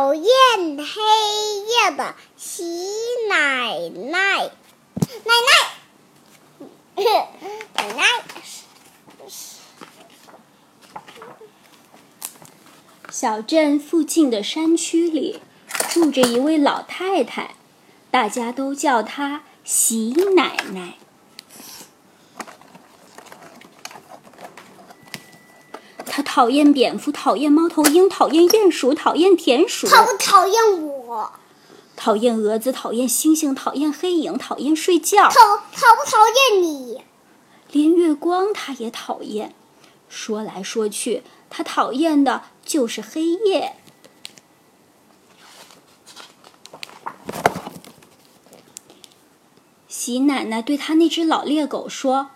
讨厌黑夜的喜奶奶，奶奶，奶奶。小镇附近的山区里住着一位老太太，大家都叫她喜奶奶。讨厌蝙蝠，讨厌猫头鹰，讨厌鼹鼠，讨厌田鼠，讨不讨厌我？讨厌蛾子，讨厌星星，讨厌黑影，讨厌睡觉，讨讨不讨厌你？连月光他也讨厌。说来说去，他讨厌的就是黑夜。喜奶奶对她那只老猎狗说：“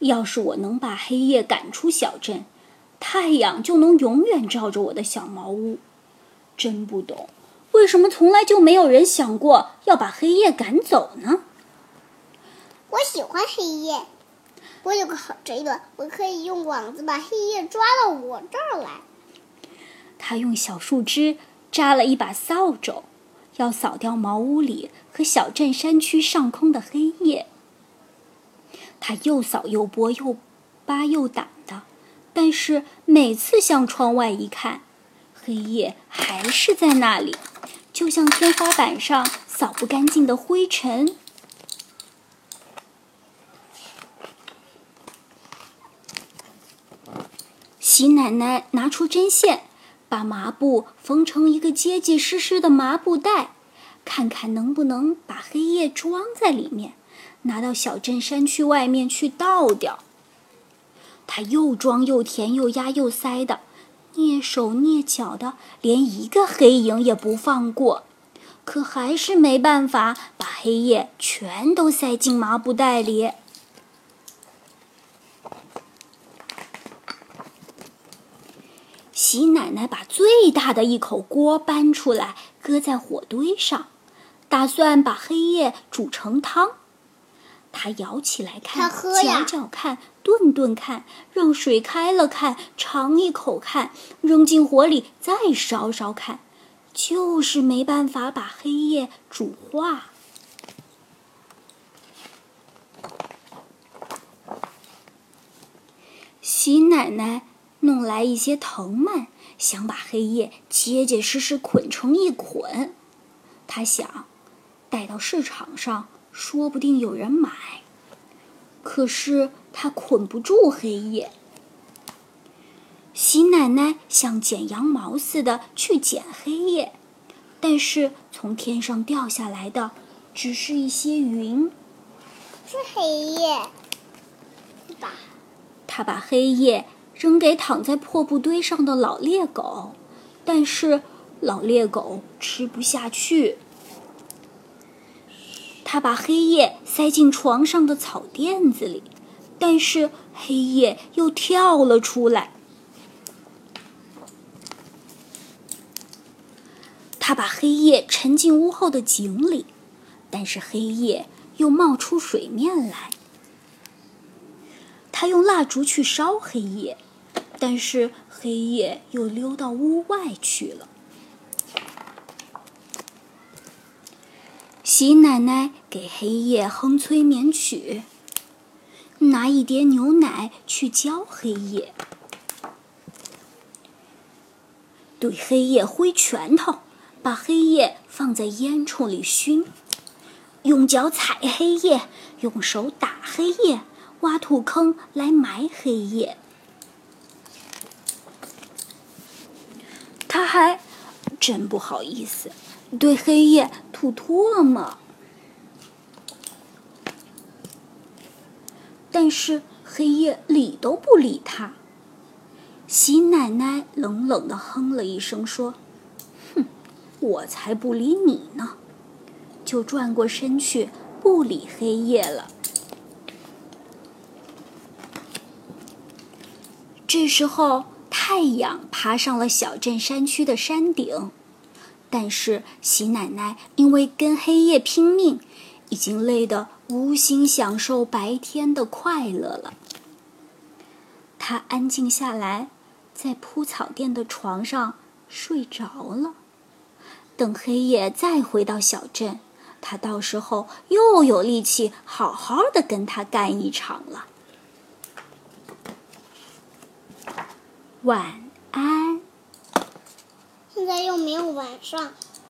要是我能把黑夜赶出小镇，太阳就能永远照着我的小茅屋。真不懂，为什么从来就没有人想过要把黑夜赶走呢？”我喜欢黑夜。我有个好主意，我可以用网子把黑夜抓到我这儿来。他用小树枝扎了一把扫帚，要扫掉茅屋里和小镇山区上空的黑夜。他又扫又拨又扒又掸的，但是每次向窗外一看，黑夜还是在那里，就像天花板上扫不干净的灰尘。喜奶奶拿出针线，把麻布缝成一个结结实实的麻布袋，看看能不能把黑夜装在里面，拿到小镇山区外面去倒掉。他又装又填又压又塞的，蹑手蹑脚的，连一个黑影也不放过，可还是没办法把黑夜全都塞进麻布袋里。喜奶奶把最大的一口锅搬出来，搁在火堆上，打算把黑夜煮成汤。她舀起来看，搅搅看，炖炖看，让水开了看，尝一口看，扔进火里再烧烧看，就是没办法把黑夜煮化。喜奶奶。弄来一些藤蔓，想把黑夜结结实实捆成一捆。她想，带到市场上，说不定有人买。可是他捆不住黑夜。喜奶奶像剪羊毛似的去剪黑夜，但是从天上掉下来的只是一些云。是黑夜，吧？他把黑夜。扔给躺在破布堆上的老猎狗，但是老猎狗吃不下去。他把黑夜塞进床上的草垫子里，但是黑夜又跳了出来。他把黑夜沉进屋后的井里，但是黑夜又冒出水面来。他用蜡烛去烧黑夜。但是黑夜又溜到屋外去了。喜奶奶给黑夜哼催眠曲，拿一碟牛奶去浇黑夜，对黑夜挥拳头，把黑夜放在烟囱里熏，用脚踩黑夜，用手打黑夜，挖土坑来埋黑夜。他还真不好意思对黑夜吐唾沫，但是黑夜理都不理他。喜奶奶冷冷的哼了一声，说：“哼，我才不理你呢！”就转过身去不理黑夜了。这时候。太阳爬上了小镇山区的山顶，但是喜奶奶因为跟黑夜拼命，已经累得无心享受白天的快乐了。他安静下来，在铺草垫的床上睡着了。等黑夜再回到小镇，他到时候又有力气好好的跟他干一场了。晚安。现在又没有晚上，